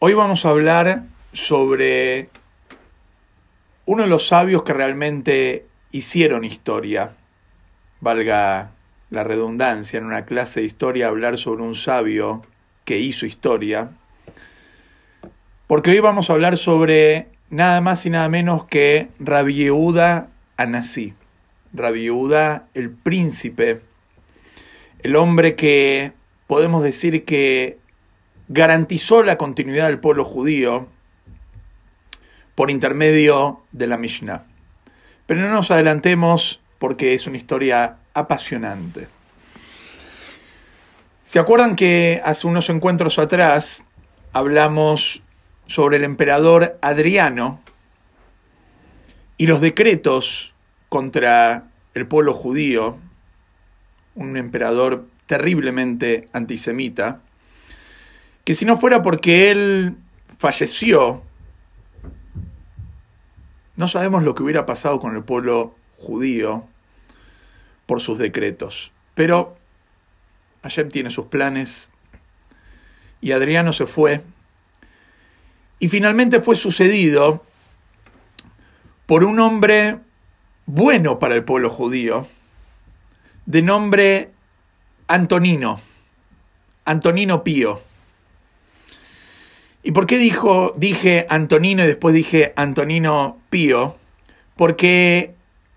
Hoy vamos a hablar sobre uno de los sabios que realmente hicieron historia, valga la redundancia, en una clase de historia hablar sobre un sabio que hizo historia, porque hoy vamos a hablar sobre nada más y nada menos que Rabbi Yehuda Anasí, Rabbi Yehuda el príncipe, el hombre que podemos decir que garantizó la continuidad del pueblo judío por intermedio de la Mishnah. Pero no nos adelantemos porque es una historia apasionante. ¿Se acuerdan que hace unos encuentros atrás hablamos sobre el emperador Adriano y los decretos contra el pueblo judío, un emperador terriblemente antisemita, que si no fuera porque él falleció, no sabemos lo que hubiera pasado con el pueblo judío por sus decretos. Pero Hashem tiene sus planes y Adriano se fue. Y finalmente fue sucedido por un hombre bueno para el pueblo judío, de nombre Antonino, Antonino Pío. ¿Y por qué dijo, dije Antonino y después dije Antonino Pío? Porque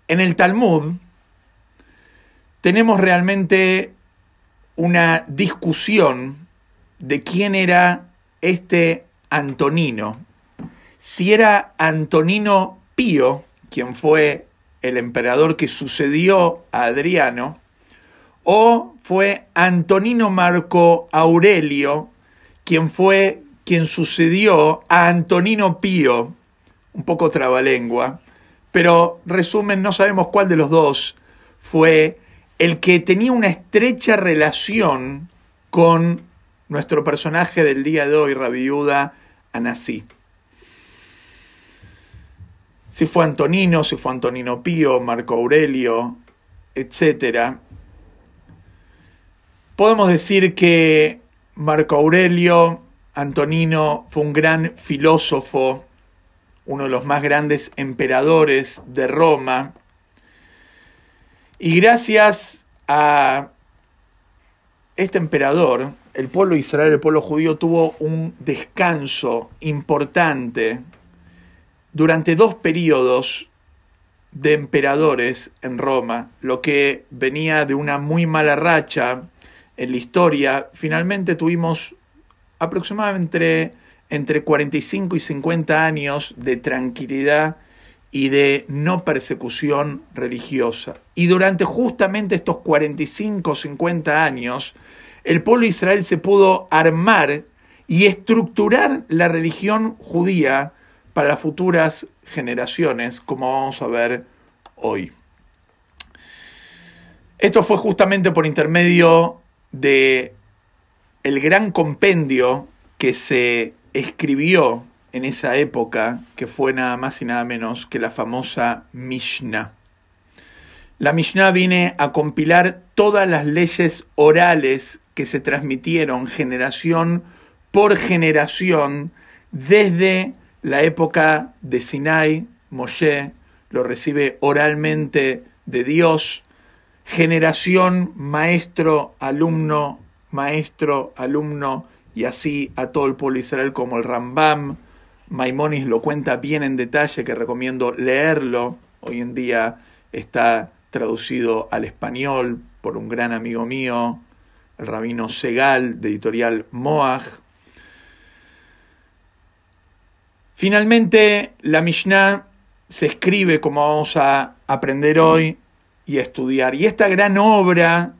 en el Talmud tenemos realmente una discusión de quién era este Antonino. Si era Antonino Pío, quien fue el emperador que sucedió a Adriano, o fue Antonino Marco Aurelio, quien fue quien sucedió a Antonino Pío, un poco trabalengua, pero resumen, no sabemos cuál de los dos fue el que tenía una estrecha relación con nuestro personaje del día de hoy, Rabiuda Anasí. Si fue Antonino, si fue Antonino Pío, Marco Aurelio, etc. Podemos decir que Marco Aurelio Antonino fue un gran filósofo, uno de los más grandes emperadores de Roma. Y gracias a este emperador, el pueblo de Israel, el pueblo judío, tuvo un descanso importante durante dos periodos de emperadores en Roma, lo que venía de una muy mala racha en la historia. Finalmente tuvimos aproximadamente entre, 45 y 50 años de tranquilidad y de no persecución religiosa. Y durante justamente estos 45 o 50 años, el pueblo de Israel se pudo armar y estructurar la religión judía para las futuras generaciones, como vamos a ver hoy. Esto fue justamente por intermedio de el gran compendio que se escribió en esa época, que fue nada más y nada menos que la famosa Mishnah. La Mishnah viene a compilar todas las leyes orales que se transmitieron generación por generación desde la época de Sinai, Moshe lo recibe oralmente de Dios, generación maestro, alumno, maestro, alumno, y así a todo el pueblo Israel como el Rambam. Maimonis lo cuenta bien en detalle, que recomiendo leerlo. Hoy en día está traducido al español por un gran amigo mío, el rabino Segal, de editorial Moaj. Finalmente, la Mishnah se escribe como vamos a aprender hoy y estudiar. Y esta gran obra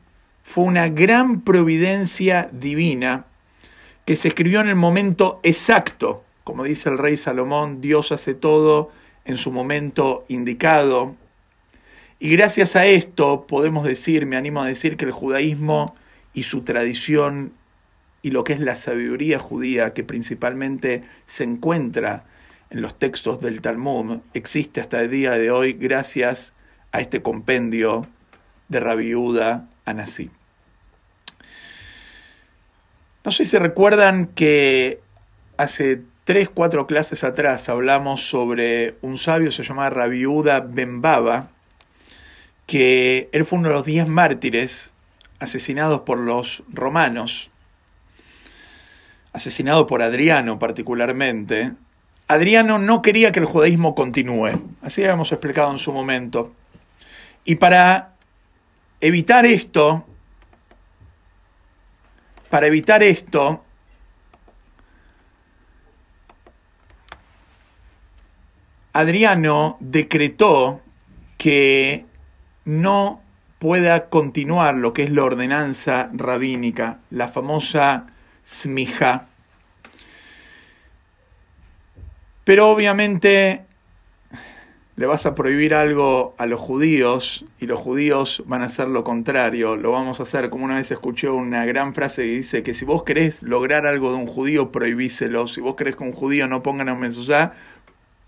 fue una gran providencia divina que se escribió en el momento exacto. Como dice el rey Salomón, Dios hace todo en su momento indicado. Y gracias a esto podemos decir, me animo a decir, que el judaísmo y su tradición y lo que es la sabiduría judía, que principalmente se encuentra en los textos del Talmud, existe hasta el día de hoy gracias a este compendio de Rabbi Uda Anasí. No sé si recuerdan que hace tres, cuatro clases atrás hablamos sobre un sabio, se llamaba Rabiuda Bembaba, que él fue uno de los diez mártires asesinados por los romanos, asesinado por Adriano particularmente. Adriano no quería que el judaísmo continúe, así habíamos explicado en su momento. Y para evitar esto, para evitar esto, Adriano decretó que no pueda continuar lo que es la ordenanza rabínica, la famosa smija. Pero obviamente le vas a prohibir algo a los judíos y los judíos van a hacer lo contrario, lo vamos a hacer, como una vez escuché una gran frase que dice que si vos querés lograr algo de un judío, prohibíselo, si vos querés que un judío no ponga una mezuzá,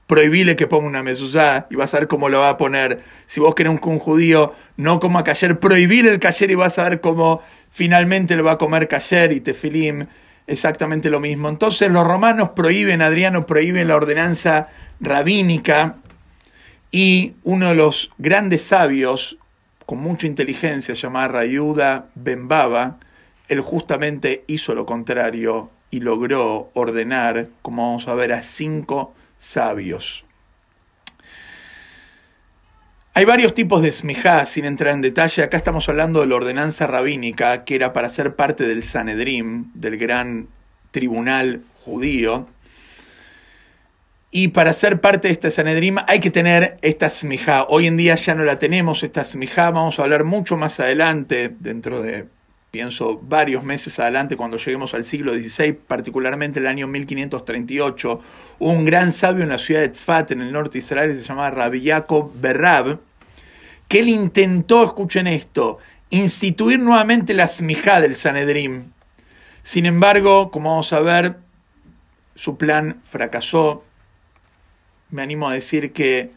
prohibile que ponga una mezuzá y vas a ver cómo lo va a poner. Si vos querés que un judío no coma cayer, prohibile el cayer y vas a ver cómo finalmente lo va a comer cayer y tefilim, exactamente lo mismo. Entonces los romanos prohíben, Adriano prohíbe la ordenanza rabínica y uno de los grandes sabios, con mucha inteligencia, llamado Rayuda Bembaba, él justamente hizo lo contrario y logró ordenar, como vamos a ver, a cinco sabios. Hay varios tipos de smijá, sin entrar en detalle. Acá estamos hablando de la ordenanza rabínica, que era para ser parte del Sanedrim, del gran tribunal judío. Y para ser parte de este Sanedrim hay que tener esta smijá. Hoy en día ya no la tenemos, esta smijá. Vamos a hablar mucho más adelante, dentro de pienso varios meses adelante, cuando lleguemos al siglo XVI, particularmente el año 1538, un gran sabio en la ciudad de Tzfat, en el norte de Israel, se llamaba Rabbi Yaakov Berrab, que él intentó, escuchen esto, instituir nuevamente la smijá del Sanedrim. Sin embargo, como vamos a ver, su plan fracasó. Me animo a decir que,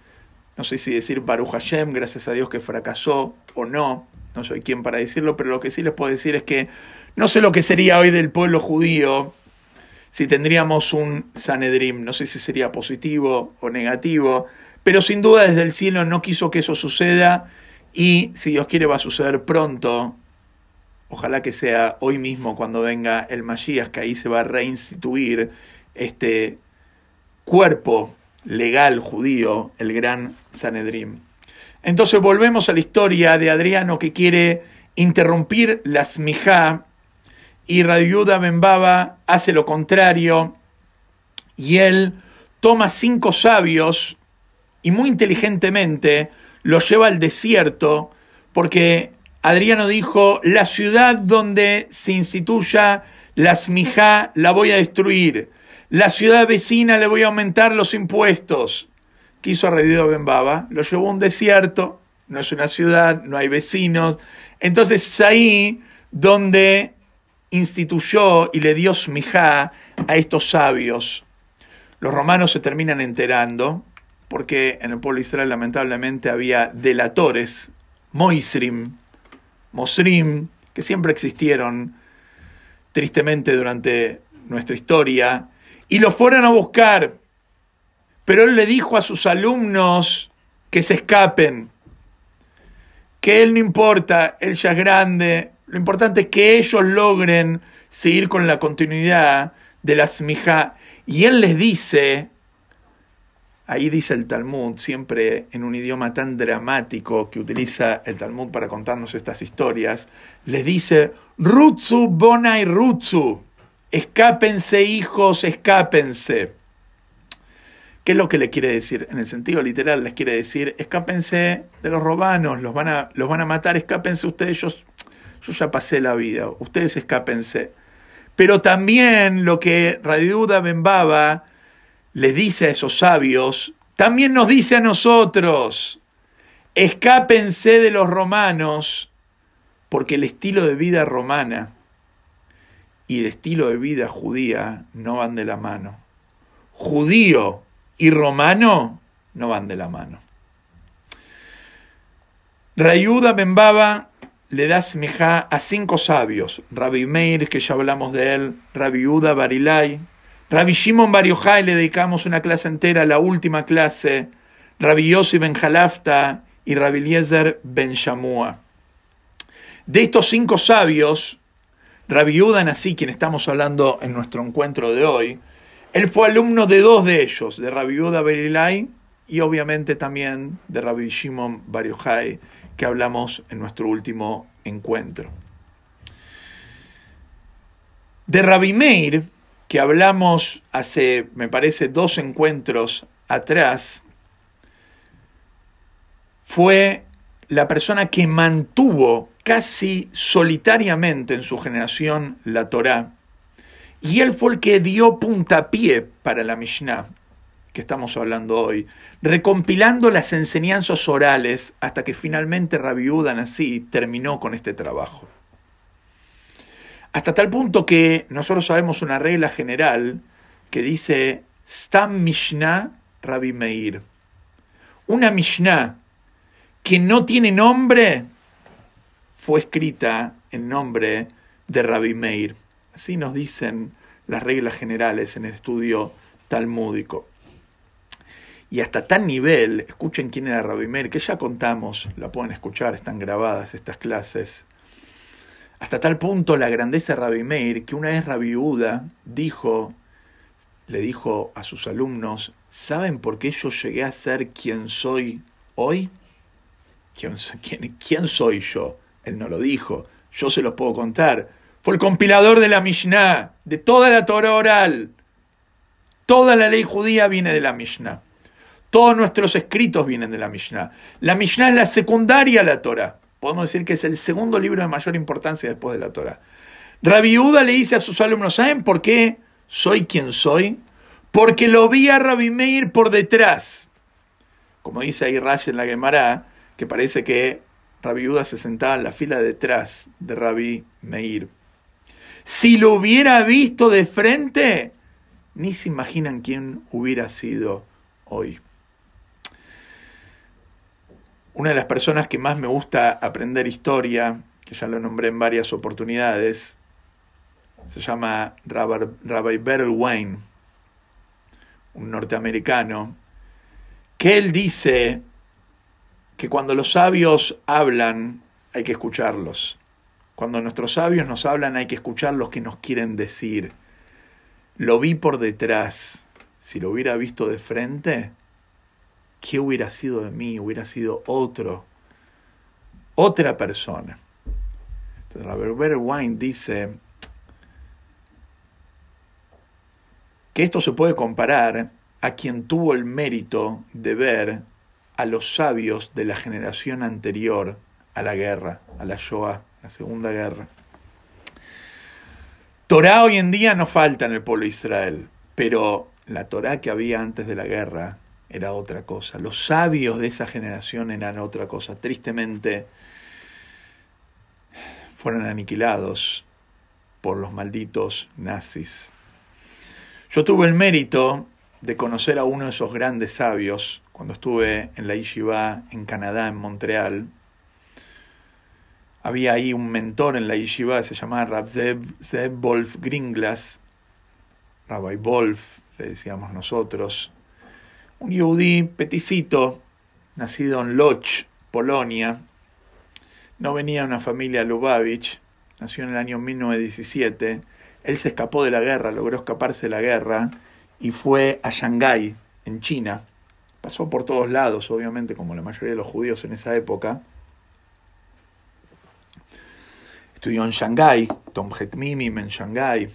no sé si decir Baruch Hashem, gracias a Dios que fracasó o no, no soy quien para decirlo, pero lo que sí les puedo decir es que no sé lo que sería hoy del pueblo judío si tendríamos un Sanedrim, no sé si sería positivo o negativo, pero sin duda desde el cielo no quiso que eso suceda y si Dios quiere va a suceder pronto. Ojalá que sea hoy mismo cuando venga el Mashiach, que ahí se va a reinstituir este cuerpo legal judío, el gran Sanedrim. Entonces volvemos a la historia de Adriano que quiere interrumpir la smijá y Radiuda Bembaba hace lo contrario y él toma cinco sabios y muy inteligentemente los lleva al desierto porque Adriano dijo, la ciudad donde se instituya la smijá la voy a destruir, la ciudad vecina le voy a aumentar los impuestos, quiso a Ben Bembaba, lo llevó a un desierto, no es una ciudad, no hay vecinos. Entonces es ahí donde instituyó y le dio smijá a estos sabios. Los romanos se terminan enterando, porque en el pueblo de Israel lamentablemente había delatores, moisrim, mosrim, que siempre existieron tristemente durante nuestra historia, y los fueron a buscar. Pero él le dijo a sus alumnos que se escapen, que él no importa, él ya es grande, lo importante es que ellos logren seguir con la continuidad de la smija. Y él les dice, ahí dice el Talmud, siempre en un idioma tan dramático que utiliza el Talmud para contarnos estas historias, les dice, Rutsu bonai Rutsu, escápense hijos, escápense. ¿Qué es lo que le quiere decir? En el sentido literal les quiere decir, escápense de los romanos, los van a, los van a matar, escápense ustedes, yo, yo ya pasé la vida, ustedes escápense. Pero también lo que Radiuda Bembaba le dice a esos sabios, también nos dice a nosotros, escápense de los romanos, porque el estilo de vida romana y el estilo de vida judía no van de la mano. Judío y romano no van de la mano. Rayuda Bembaba le da smeja a cinco sabios, Rabbi Meir, que ya hablamos de él, Rabbi Uda Barilai, Rabbi Shimon Bar Yochai le dedicamos una clase entera, la última clase, Rabbi Yossi Ben Jalafta y Rabbi Eliezer Ben Shamua. De estos cinco sabios, Rabbi Yudan así, quien estamos hablando en nuestro encuentro de hoy, él fue alumno de dos de ellos, de Rabbi Yuda Berilai y obviamente también de Rabbi Shimon Bar que hablamos en nuestro último encuentro. De Rabbi Meir, que hablamos hace, me parece, dos encuentros atrás, fue la persona que mantuvo casi solitariamente en su generación la Torá, y él fue el que dio puntapié para la Mishnah que estamos hablando hoy, recompilando las enseñanzas orales hasta que finalmente Rabbi así terminó con este trabajo. Hasta tal punto que nosotros sabemos una regla general que dice Stam Mishnah Rabbi Meir. Una Mishnah que no tiene nombre fue escrita en nombre de Rabbi Meir. Así nos dicen las reglas generales en el estudio talmúdico. Y hasta tal nivel, escuchen quién era Rabbi Meir, que ya contamos, la pueden escuchar, están grabadas estas clases. Hasta tal punto la grandeza de Rabbi Meir que una vez Rabbi Uda dijo, le dijo a sus alumnos, ¿saben por qué yo llegué a ser quien soy hoy? ¿Quién, soy yo? Él no lo dijo, yo se los puedo contar. Fue el compilador de la Mishnah, de toda la Torah oral. Toda la ley judía viene de la Mishnah. Todos nuestros escritos vienen de la Mishnah. La Mishnah es la secundaria a la Torah podemos decir que es el segundo libro de mayor importancia después de la Torah. Rabbi Uda le dice a sus alumnos, ¿saben por qué soy quien soy? Porque lo vi a Rabbi Meir por detrás. Como dice ahí en la Gemara, que parece que Rabbi Uda se sentaba en la fila detrás de Rabbi Meir. Si lo hubiera visto de frente, ni se imaginan quién hubiera sido hoy. Una de las personas que más me gusta aprender historia, que ya lo nombré en varias oportunidades, se llama Rabbi Beryl Wayne, un norteamericano, que él dice que cuando los sabios hablan hay que escucharlos. Cuando nuestros sabios nos hablan hay que escuchar lo que nos quieren decir. Lo vi por detrás. Si lo hubiera visto de frente, ¿qué hubiera sido de mí? Hubiera sido otro, otra persona. Entonces, Robert Wine dice que esto se puede comparar a quien tuvo el mérito de ver a los sabios de la generación anterior a la guerra, a la Shoah, la Segunda Guerra. Torah hoy en día no falta en el pueblo de Israel, pero la Torah que había antes de la guerra era otra cosa. Los sabios de esa generación eran otra cosa. Tristemente fueron aniquilados por los malditos nazis. Yo tuve el mérito de conocer a uno de esos grandes sabios cuando estuve en la Yeshiva en Canadá, en Montreal. Había ahí un mentor en la Yeshiva, se llamaba Rab Zeb, Wolf Gringlas, Rabbi Wolf, le decíamos nosotros, un yudí peticito, nacido en Loch, Polonia. No venía de una familia Lubavitch, nació en el año 1917. Él se escapó de la guerra, logró escaparse de la guerra y fue a Shanghái, en China. Pasó por todos lados, obviamente, como la mayoría de los judíos en esa época. Estudió en Shanghái, Tom Mimim en Shanghái,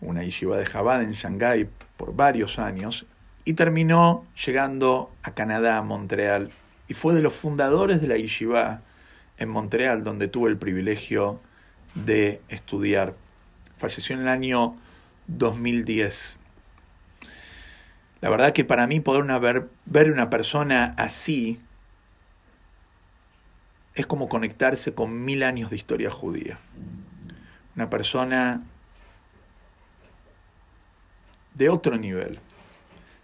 una yeshiva de Jabad en Shanghái por varios años y terminó llegando a Canadá, a Montreal, y fue de los fundadores de la Yeshiva en Montreal, donde tuve el privilegio de estudiar. Falleció en el año 2010. La verdad que para mí poder una ver, ver una persona así es como conectarse con mil años de historia judía. Una persona de otro nivel.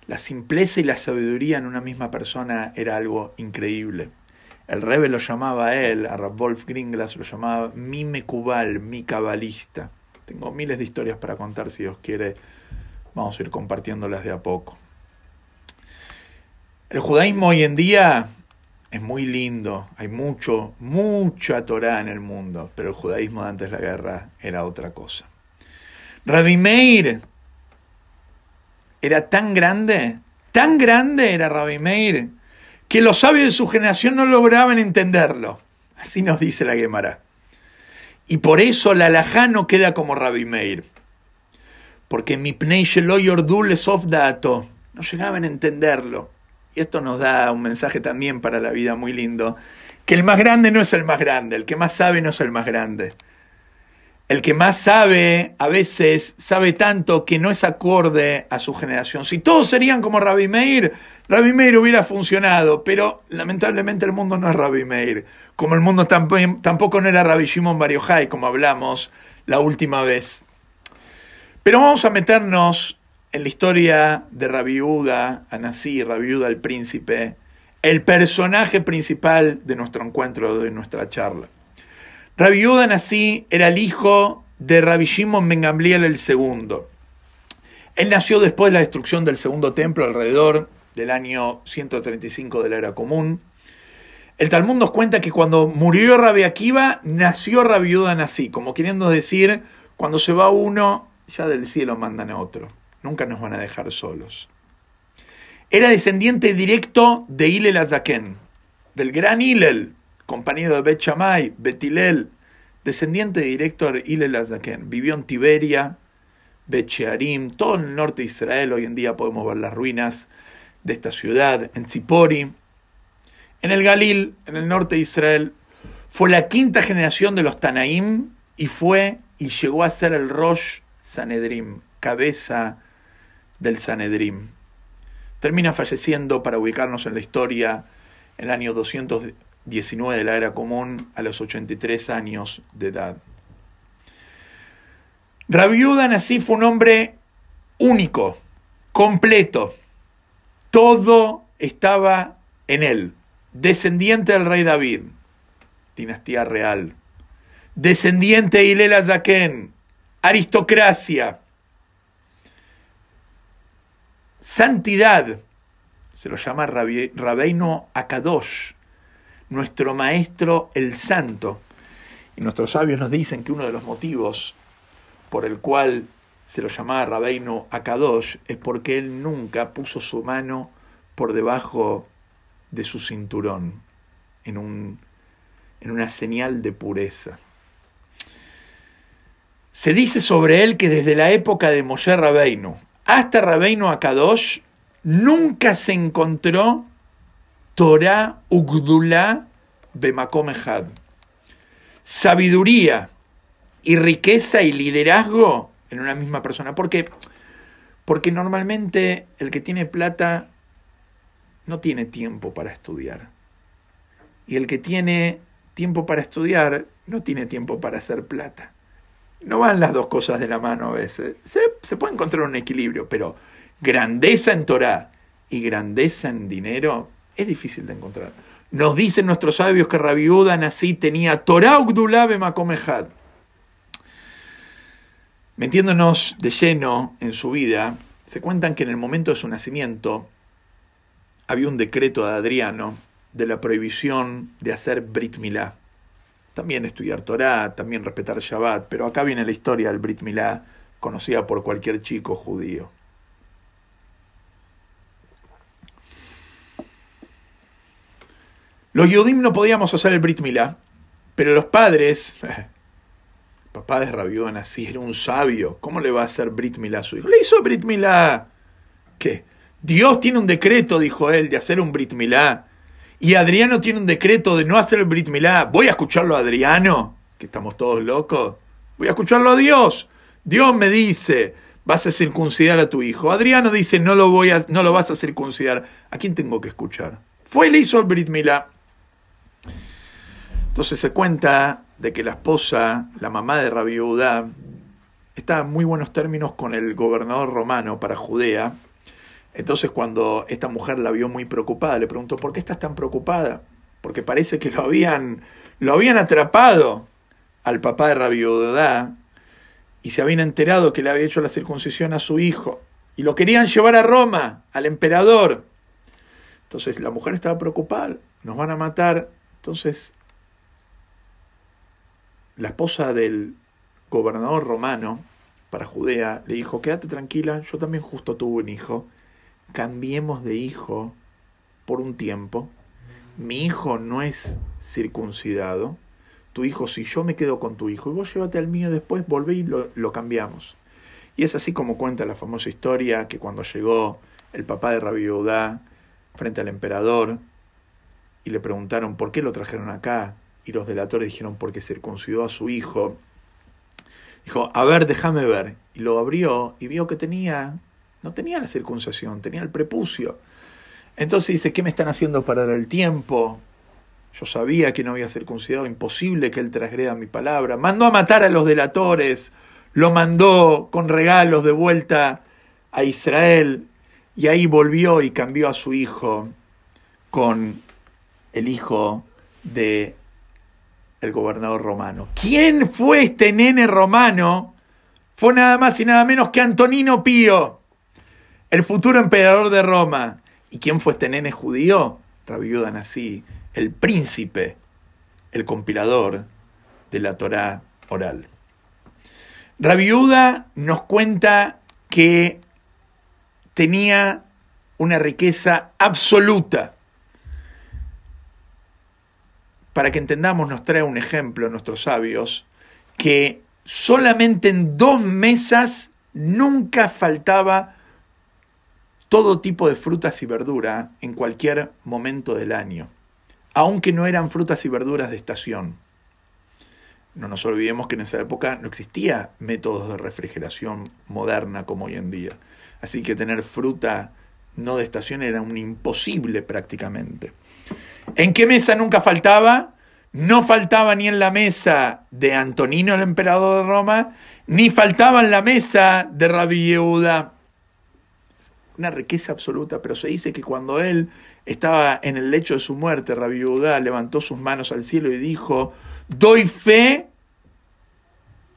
La simpleza y la sabiduría en una misma persona era algo increíble. El Rebe lo llamaba a él, a Wolf Gringlas, lo llamaba mi mecubal, mi cabalista. Tengo miles de historias para contar si Dios quiere vamos a ir compartiéndolas de a poco. El judaísmo hoy en día es muy lindo, hay mucho, mucha Torah en el mundo, pero el judaísmo de antes de la guerra era otra cosa. Rabbi Meir era tan grande, tan grande era Rabbi Meir, que los sabios de su generación no lograban entenderlo. Así nos dice la Gemara. Y por eso la no queda como Rabbi Meir. Porque mi pnei sof dato. No llegaban a entenderlo. Y esto nos da un mensaje también para la vida muy lindo. Que el más grande no es el más grande. El que más sabe no es el más grande. El que más sabe, a veces sabe tanto que no es acorde a su generación. Si todos serían como Rabbi Meir, Rabbi Meir hubiera funcionado, pero lamentablemente el mundo no es Rabbi Meir. Como el mundo tampoco no era Rabbi Shimon Bar como hablamos la última vez. Pero vamos a meternos en la historia de Rabbi Uda, Anasí, Rabbi Uda el príncipe, el personaje principal de nuestro encuentro, de nuestra charla. Rabbi Yudan así era el hijo de Rabbi Shimon Ben el segundo. Él nació después de la destrucción del segundo templo alrededor del año 135 de la era común. El Talmud nos cuenta que cuando murió Rabbi Akiva, nació Rabbi Yudan así, como queriendo decir, cuando se va uno, ya del cielo mandan a otro. Nunca nos van a dejar solos. Era descendiente directo de Hillel Azaken, del gran Hillel, compañero de Bet Betilel, descendiente directo de Hillel Azaken. Vivió en Tiberia, Bet Shearim, todo el norte de Israel. Hoy en día podemos ver las ruinas de esta ciudad, en Tzipori. En el Galil, en el norte de Israel, fue la quinta generación de los Tanaim y fue y llegó a ser el Rosh Sanedrim, cabeza del Sanedrim. Termina falleciendo, para ubicarnos en la historia, en el año 200 19 de la era común a los 83 años de edad. Rabiudan así fue un hombre único, completo. Todo estaba en él. Descendiente del rey David, dinastía real. Descendiente de Ilela Zaken, aristocracia. Santidad, se lo llama Rabeino Akadosh, nuestro Maestro el Santo. Y nuestros sabios nos dicen que uno de los motivos por el cual se lo llamaba Rabeino Akadosh es porque él nunca puso su mano por debajo de su cinturón en, un, en una señal de pureza. Se dice sobre él que desde la época de Moshe Rabeino hasta Rabeino Akadosh nunca se encontró Torah Ugdulá Bemakomehad. Sabiduría y riqueza y liderazgo en una misma persona. ¿Por qué? Porque normalmente el que tiene plata no tiene tiempo para estudiar. Y el que tiene tiempo para estudiar no tiene tiempo para hacer plata. No van las dos cosas de la mano a veces. Se, puede encontrar un equilibrio, pero grandeza en Torah y grandeza en dinero es difícil de encontrar. Nos dicen nuestros sabios que Rabiudan así tenía Torah Ugdulabe Makomehad. Metiéndonos de lleno en su vida, se cuentan que en el momento de su nacimiento había un decreto de Adriano de la prohibición de hacer Brit Milá. También estudiar Torah, también respetar Shabbat, pero acá viene la historia del Brit Milá, conocida por cualquier chico judío. Los Yodim no podíamos hacer el Brit Milá, pero los padres, papá de Rabión así, era un sabio, ¿cómo le va a hacer Brit Milá a su hijo? Le hizo Brit Milá. ¿Qué? Dios tiene un decreto, dijo él, de hacer un Brit Milá. Y Adriano tiene un decreto de no hacer el Brit Milá. ¿Voy a escucharlo a Adriano? Que estamos todos locos. Voy a escucharlo a Dios. Dios me dice, vas a circuncidar a tu hijo. Adriano dice, no lo, voy a, no lo vas a circuncidar. ¿A quién tengo que escuchar? Fue y le hizo el Brit Milá. Entonces se cuenta de que la esposa, la mamá de Rabbi Udá, está en muy buenos términos con el gobernador romano para Judea. Entonces cuando esta mujer la vio muy preocupada, le preguntó, ¿por qué estás tan preocupada? Porque parece que lo habían, lo habían atrapado al papá de Rabbi Udá y se habían enterado que le había hecho la circuncisión a su hijo. y lo querían llevar a Roma, al emperador. Entonces la mujer estaba preocupada, nos van a matar. Entonces la esposa del gobernador romano para Judea le dijo, quédate tranquila, yo también justo tuve un hijo, cambiemos de hijo por un tiempo, mi hijo no es circuncidado, tu hijo, si yo me quedo con tu hijo y vos llévate al mío después, volvé y lo, lo cambiamos. Y es así como cuenta la famosa historia que cuando llegó el papá de Rabbi Yehudá frente al emperador y le preguntaron por qué lo trajeron acá y los delatores dijeron porque circuncidó a su hijo. Dijo, a ver, déjame ver. Y lo abrió y vio que tenía, no tenía la circuncisión, tenía el prepucio. Entonces dice, ¿qué me están haciendo perder el tiempo? Yo sabía que no había circuncidado, imposible que él transgreda mi palabra. Mandó a matar a los delatores, lo mandó con regalos de vuelta a Israel y ahí volvió y cambió a su hijo con el hijo de el gobernador romano. ¿Quién fue este nene romano? Fue nada más y nada menos que Antonino Pío, el futuro emperador de Roma. ¿Y quién fue este nene judío? Rabbi Nasí, el príncipe, el compilador de la Torá oral. Rabiuda nos cuenta que tenía una riqueza absoluta. Para que entendamos, nos trae un ejemplo nuestros sabios, que solamente en dos mesas nunca faltaba todo tipo de frutas y verdura en cualquier momento del año, aunque no eran frutas y verduras de estación. No nos olvidemos que en esa época no existía métodos de refrigeración moderna como hoy en día. Así que tener fruta no de estación era un imposible prácticamente. ¿En qué mesa nunca faltaba? No faltaba ni en la mesa de Antonino, el emperador de Roma, ni faltaba en la mesa de Rabbi Yehuda. Una riqueza absoluta, pero se dice que cuando él estaba en el lecho de su muerte, Rabbi Yehuda levantó sus manos al cielo y dijo, doy fe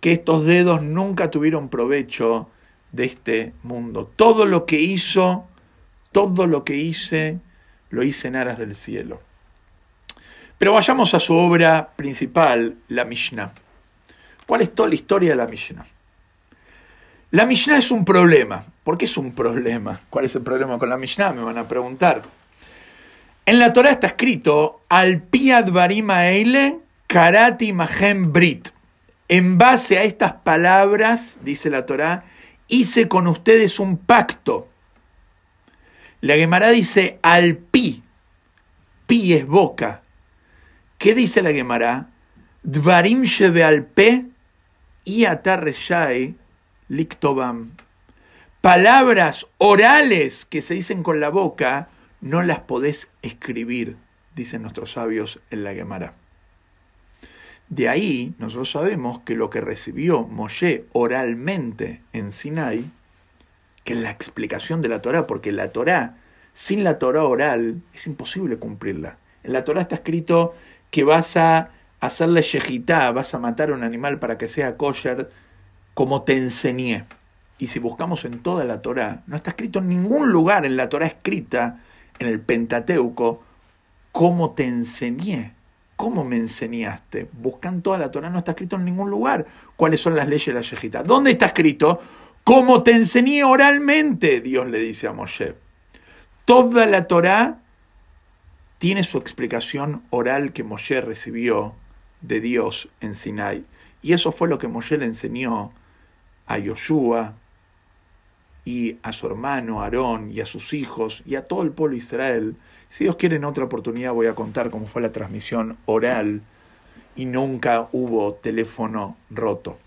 que estos dedos nunca tuvieron provecho de este mundo. Todo lo que hizo, todo lo que hice, lo hice en aras del cielo. Pero vayamos a su obra principal, la Mishnah. ¿Cuál es toda la historia de la Mishnah? La Mishnah es un problema. ¿Por qué es un problema? ¿Cuál es el problema con la Mishnah? Me van a preguntar. En la Torah está escrito, al piad eile karati mahem brit. En base a estas palabras, dice la Torá, hice con ustedes un pacto. La Gemara dice al pi. Pi es boca. ¿Qué dice la Gemara? Dvarim shebe al pe y atarreshai liktobam. Palabras orales que se dicen con la boca, no las podés escribir, dicen nuestros sabios en la Gemara. De ahí nosotros sabemos que lo que recibió Moshe oralmente en Sinai, que es la explicación de la Torá, porque la Torá, sin la Torá oral, es imposible cumplirla. En la Torá está escrito que vas a hacerle shejitá, vas a matar a un animal para que sea kosher, como te enseñé. Y si buscamos en toda la Torá, no está escrito en ningún lugar en la Torá escrita, en el Pentateuco, como te enseñé. ¿Cómo me enseñaste? Buscan toda la Torah, no está escrito en ningún lugar cuáles son las leyes de la Yejita. ¿Dónde está escrito? Como te enseñé oralmente, Dios le dice a Moshe. Toda la Torah tiene su explicación oral que Moshe recibió de Dios en Sinai. Y eso fue lo que Moshe le enseñó a Yoshua y a su hermano Aarón y a sus hijos y a todo el pueblo de Israel si Dios quiere, en otra oportunidad voy a contar cómo fue la transmisión oral y nunca hubo teléfono roto.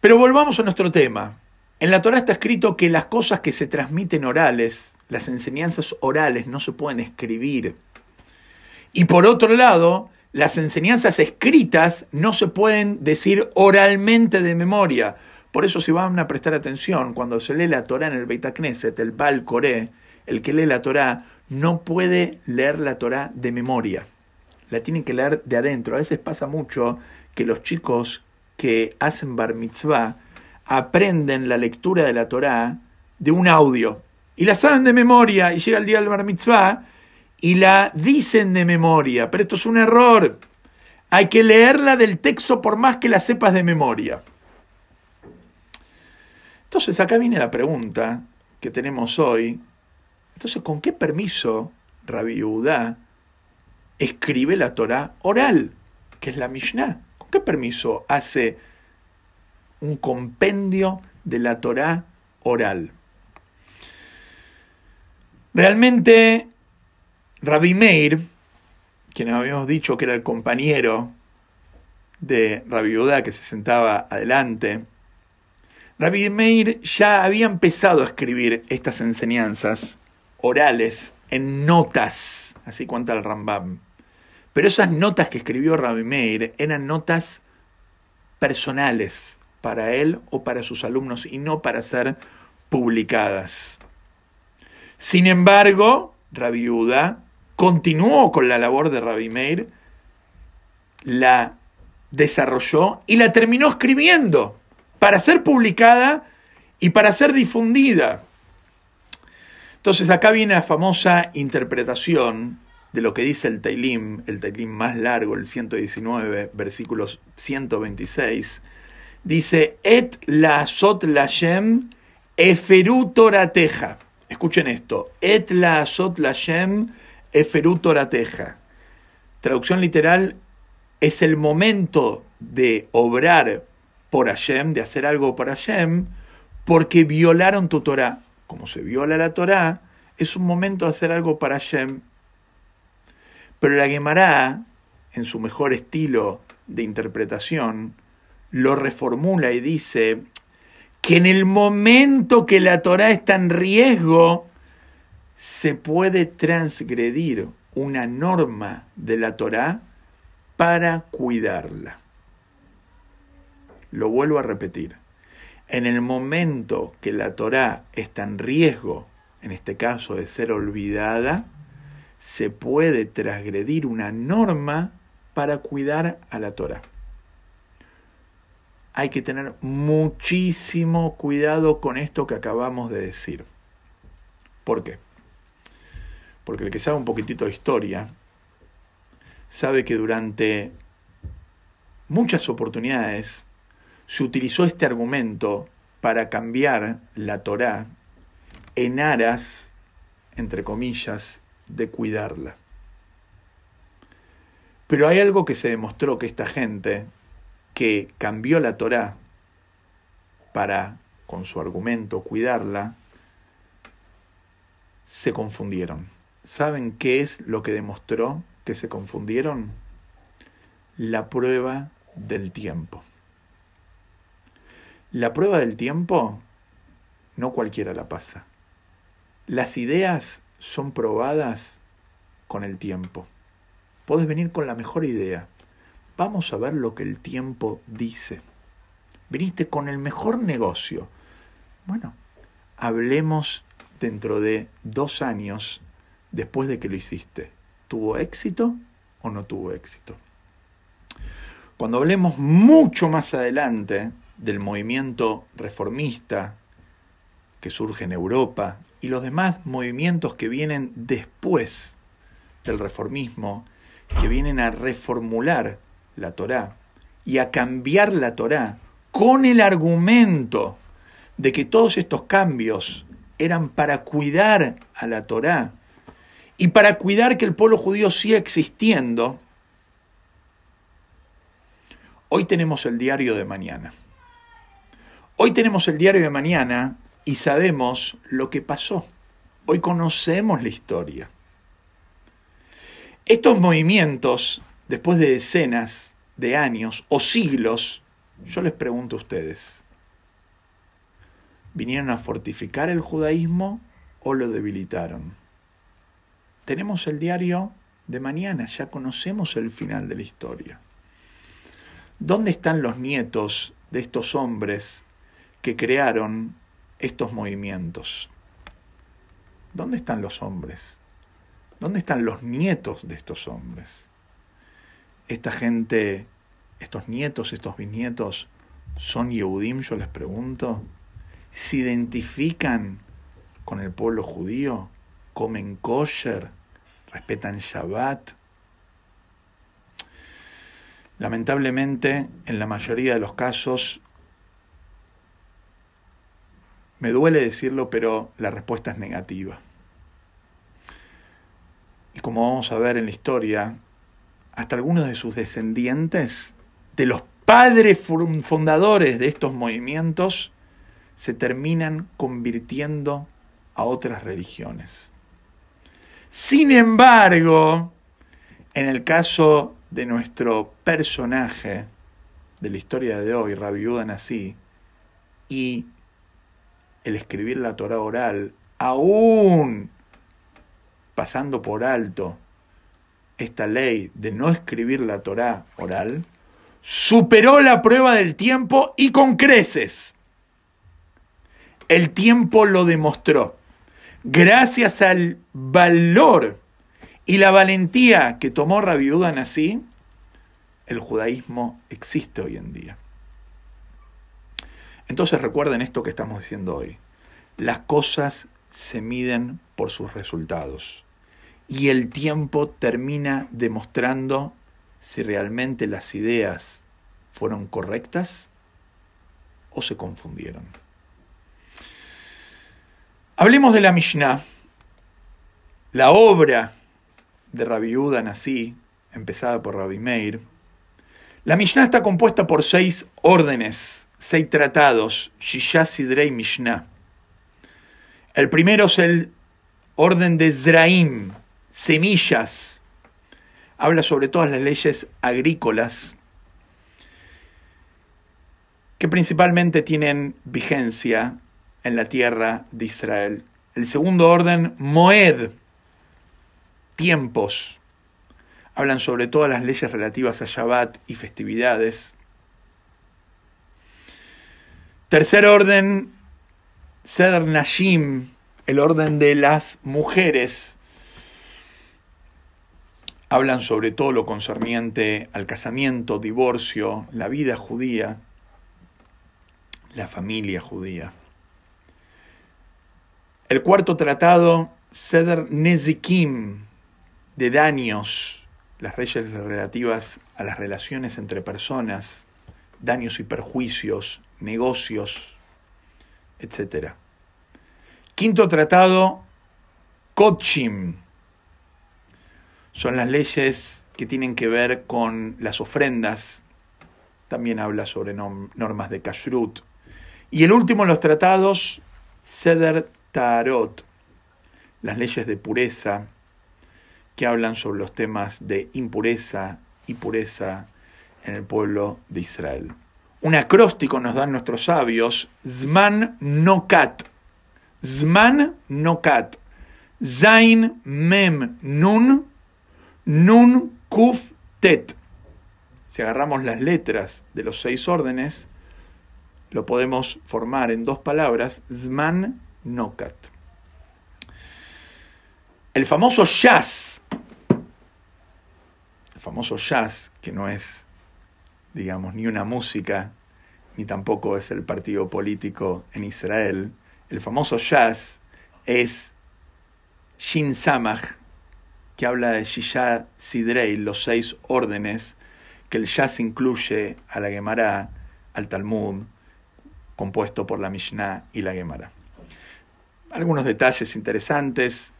Pero volvamos a nuestro tema. En la Torah está escrito que las cosas que se transmiten orales, las enseñanzas orales, no se pueden escribir. Y por otro lado, las enseñanzas escritas no se pueden decir oralmente de memoria. Por eso si van a prestar atención, cuando se lee la Torah en el Beit Knesset, el Baal Coré, el que lee la Torá no puede leer la Torá de memoria. La tienen que leer de adentro. A veces pasa mucho que los chicos que hacen bar mitzvah aprenden la lectura de la Torá de un audio y la saben de memoria y llega el día del bar mitzvah y la dicen de memoria, pero esto es un error. Hay que leerla del texto por más que la sepas de memoria. Entonces acá viene la pregunta que tenemos hoy. Entonces, ¿con qué permiso Rabbi Udá escribe la Torah oral, que es la Mishnah? ¿Con qué permiso hace un compendio de la Torah oral? Realmente, Rabbi Meir, quien habíamos dicho que era el compañero de Rabbi Udá que se sentaba adelante, Rabbi Meir ya había empezado a escribir estas enseñanzas orales en notas, así cuenta el Rambam. Pero esas notas que escribió Rabbi Meir eran notas personales para él o para sus alumnos y no para ser publicadas. Sin embargo, Rabbi Uda continuó con la labor de Rabbi Meir, la desarrolló y la terminó escribiendo para ser publicada y para ser difundida. Entonces acá viene la famosa interpretación de lo que dice el Teilim, el Teilim más largo, el 119, versículos 126. Dice, Et la azot lashem eferu torateja. Escuchen esto, Et la azot lashem eferu torateja. Traducción literal, es el momento de obrar por Hashem, de hacer algo por Hashem, porque violaron tu Torah. Como se viola la Torah, es un momento de hacer algo para Hashem. Pero la Gemara, en su mejor estilo de interpretación, lo reformula y dice que en el momento que la Torah está en riesgo, se puede transgredir una norma de la Torah para cuidarla. Lo vuelvo a repetir. En el momento que la Torá está en riesgo, en este caso de ser olvidada, se puede transgredir una norma para cuidar a la Torá. Hay que tener muchísimo cuidado con esto que acabamos de decir. ¿Por qué? Porque el que sabe un poquitito de historia sabe que durante muchas oportunidades se utilizó este argumento para cambiar la Torá en aras, entre comillas, de cuidarla. Pero hay algo que se demostró que esta gente que cambió la Torá para, con su argumento, cuidarla, se confundieron. ¿Saben qué es lo que demostró que se confundieron? La prueba del tiempo. La prueba del tiempo no cualquiera la pasa. Las ideas son probadas con el tiempo. Puedes venir con la mejor idea. Vamos a ver lo que el tiempo dice. Viniste con el mejor negocio. Bueno, hablemos dentro de dos años después de que lo hiciste. ¿Tuvo éxito o no tuvo éxito? Cuando hablemos mucho más adelante del movimiento reformista que surge en Europa y los demás movimientos que vienen después del reformismo, que vienen a reformular la Torá y a cambiar la Torá con el argumento de que todos estos cambios eran para cuidar a la Torá y para cuidar que el pueblo judío siga existiendo, hoy tenemos el diario de mañana. Hoy tenemos el diario de mañana y sabemos lo que pasó. Hoy conocemos la historia. Estos movimientos, después de decenas de años o siglos, yo les pregunto a ustedes, ¿vinieron a fortificar el judaísmo o lo debilitaron? Tenemos el diario de mañana, ya conocemos el final de la historia. ¿Dónde están los nietos de estos hombres que crearon estos movimientos. ¿Dónde están los hombres? ¿Dónde están los nietos de estos hombres? Esta gente, estos nietos, estos bisnietos, son Yehudim, yo les pregunto? ¿Se identifican con el pueblo judío? ¿Comen kosher? ¿Respetan Shabbat? Lamentablemente, en la mayoría de los casos, me duele decirlo, pero la respuesta es negativa. Y como vamos a ver en la historia, hasta algunos de sus descendientes, de los padres fundadores de estos movimientos, se terminan convirtiendo a otras religiones. Sin embargo, en el caso de nuestro personaje de la historia de hoy, Rabbi así y el escribir la Torah oral, aún pasando por alto esta ley de no escribir la Torah oral, superó la prueba del tiempo y con creces. El tiempo lo demostró. Gracias al valor y la valentía que tomó Rabiuda así, el judaísmo existe hoy en día. Entonces recuerden esto que estamos diciendo hoy. Las cosas se miden por sus resultados y el tiempo termina demostrando si realmente las ideas fueron correctas o se confundieron. Hablemos de la Mishnah, la obra de Rabbi Uda Nasi, empezada por Rabbi Meir. La Mishnah está compuesta por seis órdenes, seis tratados, Shisha Sidrei Mishnah. El primero es el orden de Zraim, semillas. Habla sobre todas las leyes agrícolas que principalmente tienen vigencia en la tierra de Israel. El segundo orden, Moed, tiempos. Hablan sobre todas las leyes relativas a Shabbat y festividades. Tercer orden, Seder Nashim, el orden de las mujeres. Hablan sobre todo lo concerniente al casamiento, divorcio, la vida judía, la familia judía. El cuarto tratado, Seder Nezikim, de daños, las leyes relativas a las relaciones entre personas, daños y perjuicios, negocios, etc. Quinto tratado, Kotchim. Son las leyes que tienen que ver con las ofrendas. También habla sobre normas de kashrut. Y el último de los tratados, Seder Tarot. Las leyes de pureza, que hablan sobre los temas de impureza y pureza en el pueblo de Israel. Un acróstico nos dan nuestros sabios, Zman Nokat. Zman Nokat. Zain Mem Nun Nun Kuf Tet. Si agarramos las letras de los seis órdenes, lo podemos formar en dos palabras, Zman Nokat. El famoso jazz, el famoso jazz, que no es, digamos, ni una música, ni tampoco es el partido político en Israel, el famoso jazz es Shin Samach, que habla de Shisha Sidrei, los seis órdenes, que el jazz incluye a la Gemara, al Talmud, compuesto por la Mishnah y la Gemara. Algunos detalles interesantes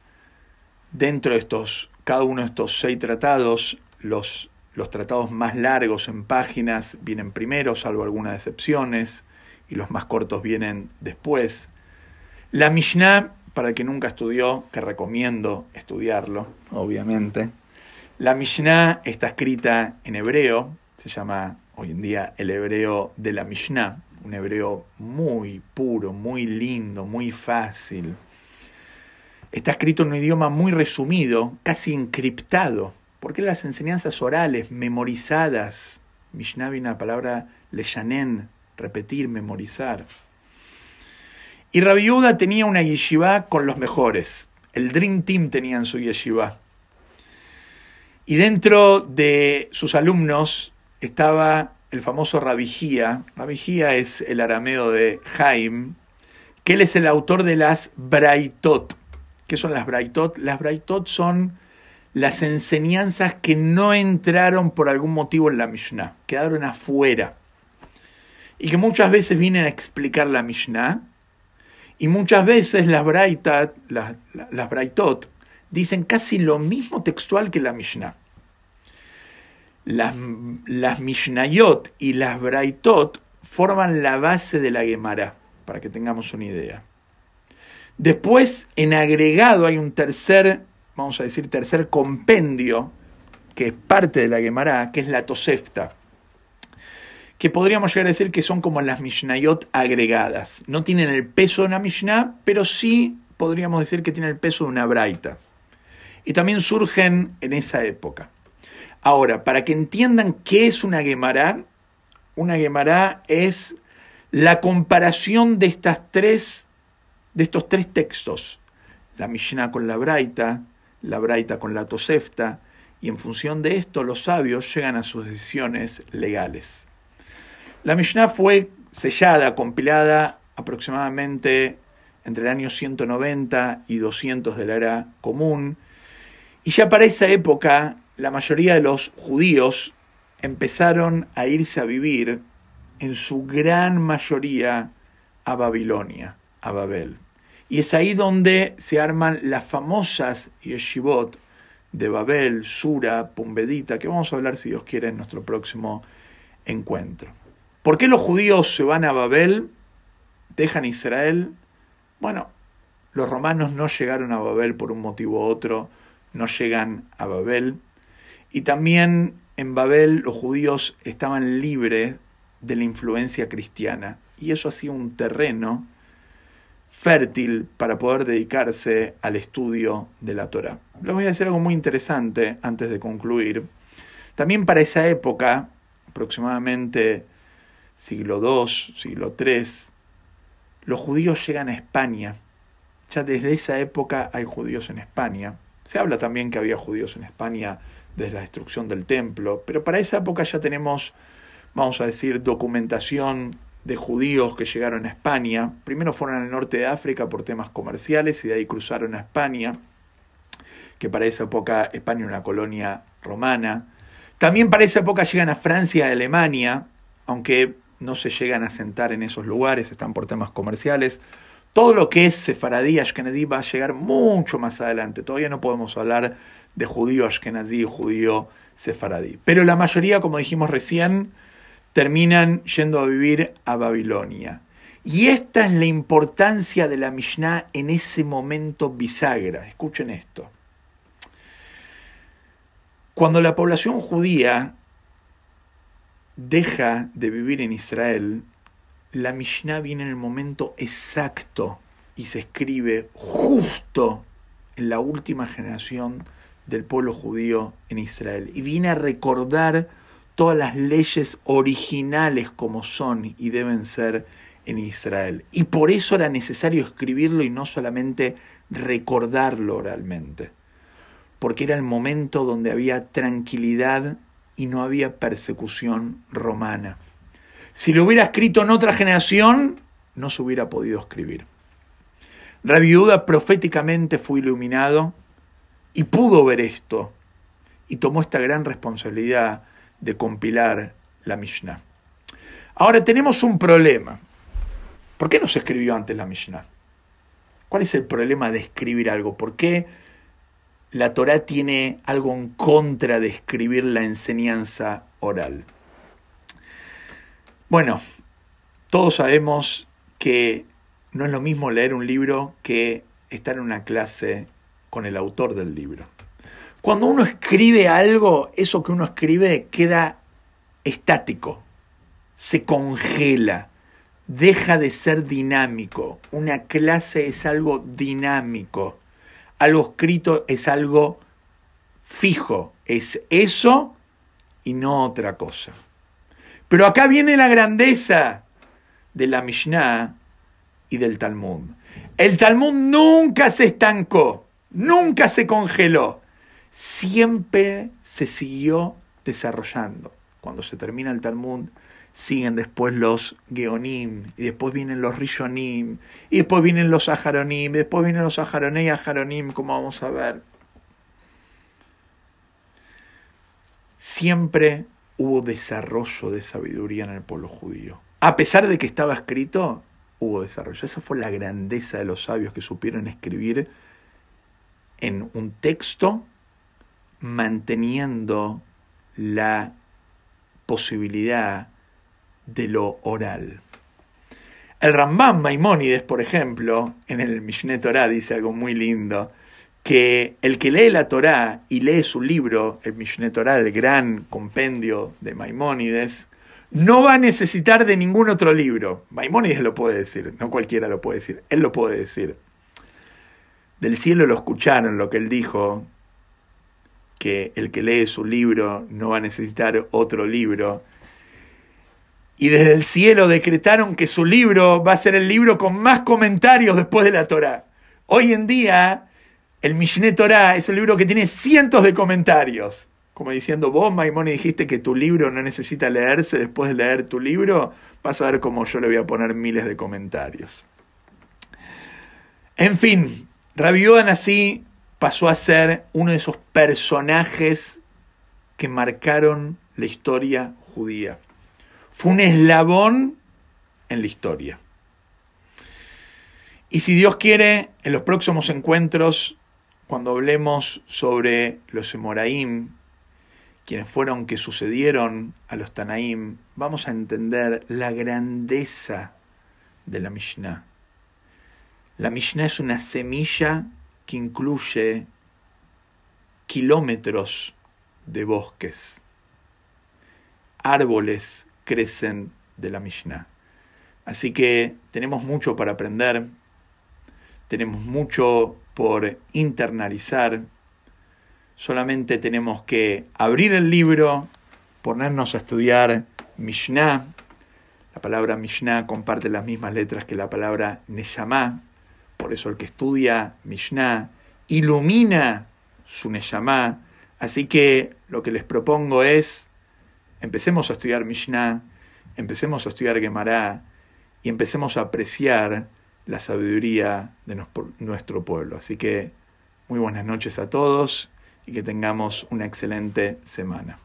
Dentro de estos, cada uno de estos seis tratados, los, los tratados más largos en páginas vienen primero, salvo algunas excepciones, y los más cortos vienen después. La Mishnah, para el que nunca estudió, que recomiendo estudiarlo, obviamente. La Mishnah está escrita en hebreo, se llama hoy en día el hebreo de la Mishnah, un hebreo muy puro, muy lindo, muy fácil. Está escrito en un idioma muy resumido, casi encriptado, porque las enseñanzas orales, memorizadas, Mishnah viene la palabra leyanen, repetir, memorizar. Y Rabbi tenía una yeshiva con los mejores. El Dream Team tenía en su yeshiva. Y dentro de sus alumnos estaba el famoso Rabijía. Rabijía es el arameo de Jaim, que él es el autor de las Braitot. ¿Qué son las Braitot? Las Braitot son las enseñanzas que no entraron por algún motivo en la Mishnah, quedaron afuera. Y que muchas veces vienen a explicar la Mishnah. Y muchas veces las, las, las Braitot dicen casi lo mismo textual que la Mishnah. Las, Mishnayot y las Braitot forman la base de la Gemara, para que tengamos una idea. Después, en agregado, hay un tercer, vamos a decir, tercer compendio, que es parte de la Gemara, que es la Tosefta, que podríamos llegar a decir que son como las Mishnayot agregadas. No tienen el peso de una Mishnah, pero sí podríamos decir que tienen el peso de una Braita y también surgen en esa época. Ahora, para que entiendan qué es una Gemara, una Gemara es la comparación de estas tres de estos tres textos, la Mishnah con la Braita, la Braita con la Tosefta, y en función de esto los sabios llegan a sus decisiones legales. La Mishnah fue sellada, compilada aproximadamente entre el año 190 y 200 de la era común, y ya para esa época, la mayoría de los judíos empezaron a irse a vivir, en su gran mayoría, a Babilonia, a Babel. Y es ahí donde se arman las famosas yeshivot de Babel, Sura, Pumbedita, que vamos a hablar, si Dios quiere, en nuestro próximo encuentro. ¿Por qué los judíos se van a Babel? ¿Dejan Israel? Bueno, los romanos no llegaron a Babel por un motivo u otro, no llegan a Babel. Y también en Babel los judíos estaban libres de la influencia cristiana. Y eso hacía un terreno fértil para poder dedicarse al estudio de la Torah. Les voy a decir algo muy interesante antes de concluir. También para esa época, aproximadamente siglo II, siglo III, los judíos llegan a España. Ya desde esa época hay judíos en España. Se habla también que había judíos en España desde la destrucción del templo, pero para esa época ya tenemos, vamos a decir, documentación de judíos que llegaron a España. Primero fueron al norte de África por temas comerciales y de ahí cruzaron a España, que para esa época España era una colonia romana. También para esa época llegan a Francia y Alemania, aunque no se llegan a sentar en esos lugares, están por temas comerciales. Todo lo que es sefaradí, ashkenazí va a llegar mucho más adelante. Todavía no podemos hablar de judío ashkenazí o judío sefaradí. Pero la mayoría, como dijimos recién, terminan yendo a vivir a Babilonia. Y esta es la importancia de la Mishnah en ese momento bisagra. Escuchen esto. Cuando la población judía deja de vivir en Israel, la Mishnah viene en el momento exacto y se escribe justo en la última generación del pueblo judío en Israel. Y viene a recordar todas las leyes originales como son y deben ser en Israel. Y por eso era necesario escribirlo y no solamente recordarlo oralmente. Porque era el momento donde había tranquilidad y no había persecución romana. Si lo hubiera escrito en otra generación, no se hubiera podido escribir. Rabiuda proféticamente fue iluminado y pudo ver esto y tomó esta gran responsabilidad de compilar la Mishnah. Ahora tenemos un problema. ¿Por qué no se escribió antes la Mishnah? ¿Cuál es el problema de escribir algo? ¿Por qué la Torah tiene algo en contra de escribir la enseñanza oral? Bueno, todos sabemos que no es lo mismo leer un libro que estar en una clase con el autor del libro. Cuando uno escribe algo, eso que uno escribe queda estático, se congela, deja de ser dinámico. Una clase es algo dinámico, algo escrito es algo fijo, es eso y no otra cosa. Pero acá viene la grandeza de la Mishnah y del Talmud. El Talmud nunca se estancó, nunca se congeló, siempre se siguió desarrollando. cuando se termina el Talmud, siguen después los Geonim, y después vienen los Rishonim, y después vienen los Aharonim, y después vienen los Aharoné y Aharonim, como vamos a ver. Siempre hubo desarrollo de sabiduría en el pueblo judío. A pesar de que estaba escrito, hubo desarrollo. Esa fue la grandeza de los sabios que supieron escribir en un texto manteniendo la posibilidad de lo oral. El Rambam Maimónides, por ejemplo, en el Mishneh Torah dice algo muy lindo, que el que lee la Torah y lee su libro, el Mishneh Torah, el gran compendio de Maimónides, no va a necesitar de ningún otro libro. Maimónides lo puede decir, no cualquiera lo puede decir, él lo puede decir. Del cielo lo escucharon lo que él dijo, que el que lee su libro no va a necesitar otro libro y desde el cielo decretaron que su libro va a ser el libro con más comentarios después de la Torá. Hoy en día, el Mishneh Torah es el libro que tiene cientos de comentarios. Como diciendo, vos, Maimón, dijiste que tu libro no necesita leerse después de leer tu libro, vas a ver cómo yo le voy a poner miles de comentarios. En fin, Rabbi así pasó a ser uno de esos personajes que marcaron la historia judía fue un eslabón en la historia. Y si Dios quiere, en los próximos encuentros, cuando hablemos sobre los Emoraim, quienes fueron que sucedieron a los Tanaim, vamos a entender la grandeza de la Mishnah. La Mishnah es una semilla que incluye kilómetros de bosques, árboles crecen de la Mishnah. Así que tenemos mucho para aprender, tenemos mucho por internalizar, solamente tenemos que abrir el libro, ponernos a estudiar Mishnah. La palabra Mishnah comparte las mismas letras que la palabra Neyamá, por eso el que estudia Mishnah ilumina su Neyamá. Así que lo que les propongo es empecemos a estudiar Mishnah, empecemos a estudiar Gemara y empecemos a apreciar la sabiduría de nuestro pueblo. Así que muy buenas noches a todos y que tengamos una excelente semana.